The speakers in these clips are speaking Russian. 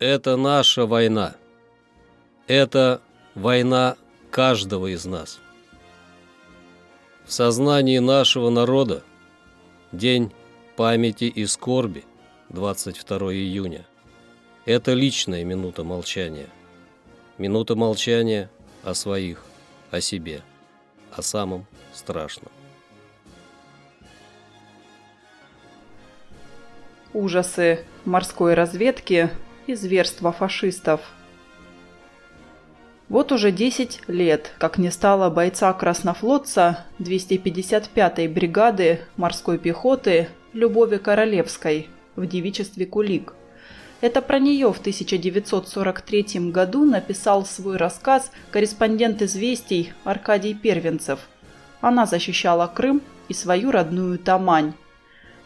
Это наша война. Это война каждого из нас. В сознании нашего народа День памяти и скорби, 22 июня. Это личная минута молчания. Минута молчания о своих, о себе, о самом страшном. Ужасы морской разведки и зверства фашистов. Вот уже 10 лет, как не стало бойца краснофлотца 255-й бригады морской пехоты Любови Королевской в девичестве Кулик. Это про нее в 1943 году написал свой рассказ корреспондент «Известий» Аркадий Первенцев. Она защищала Крым и свою родную Тамань.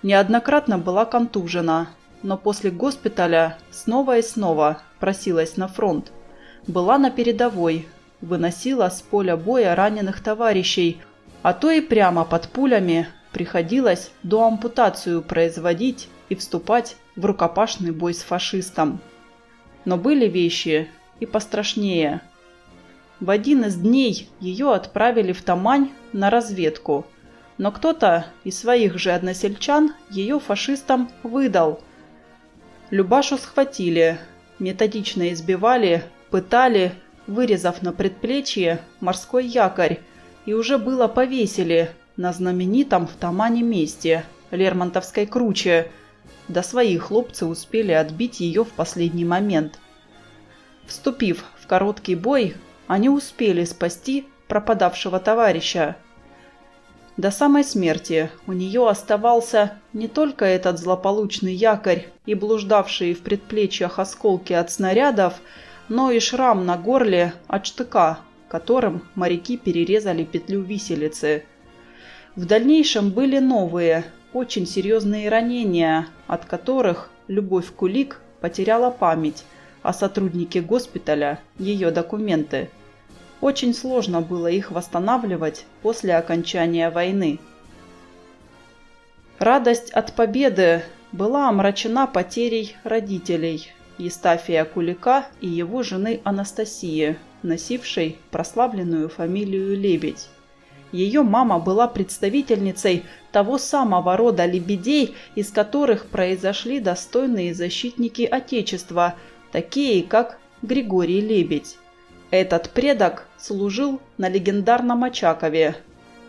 Неоднократно была контужена, но после госпиталя снова и снова просилась на фронт. Была на передовой, выносила с поля боя раненых товарищей, а то и прямо под пулями приходилось до ампутацию производить и вступать в рукопашный бой с фашистом. Но были вещи и пострашнее. В один из дней ее отправили в Тамань на разведку, но кто-то из своих же односельчан ее фашистам выдал – Любашу схватили, методично избивали, пытали, вырезав на предплечье морской якорь, и уже было повесили на знаменитом в Тамане месте Лермонтовской круче. До своих хлопцы успели отбить ее в последний момент. Вступив в короткий бой, они успели спасти пропадавшего товарища. До самой смерти у нее оставался не только этот злополучный якорь и блуждавшие в предплечьях осколки от снарядов, но и шрам на горле от штыка, которым моряки перерезали петлю виселицы. В дальнейшем были новые, очень серьезные ранения, от которых Любовь Кулик потеряла память, а сотрудники госпиталя – ее документы – очень сложно было их восстанавливать после окончания войны. Радость от победы была омрачена потерей родителей Евстафия Кулика и его жены Анастасии, носившей прославленную фамилию Лебедь. Ее мама была представительницей того самого рода лебедей, из которых произошли достойные защитники Отечества, такие как Григорий Лебедь. Этот предок служил на легендарном Очакове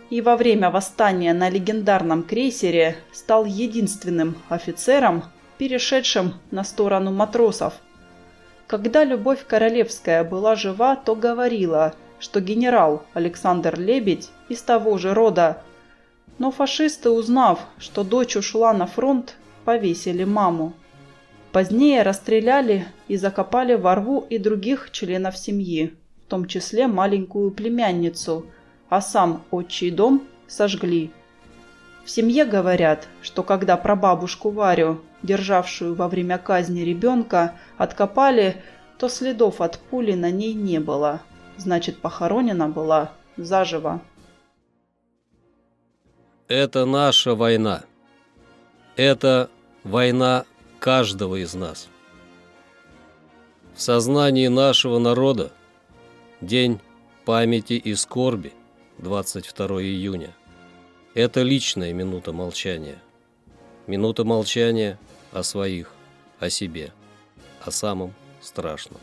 и во время восстания на легендарном крейсере стал единственным офицером, перешедшим на сторону матросов. Когда Любовь Королевская была жива, то говорила, что генерал Александр Лебедь из того же рода. Но фашисты, узнав, что дочь ушла на фронт, повесили маму. Позднее расстреляли и закопали во рву и других членов семьи, в том числе маленькую племянницу, а сам отчий дом сожгли. В семье говорят, что когда прабабушку Варю, державшую во время казни ребенка, откопали, то следов от пули на ней не было. Значит, похоронена была заживо. Это наша война. Это война каждого из нас. В сознании нашего народа День памяти и скорби, 22 июня. Это личная минута молчания. Минута молчания о своих, о себе, о самом страшном.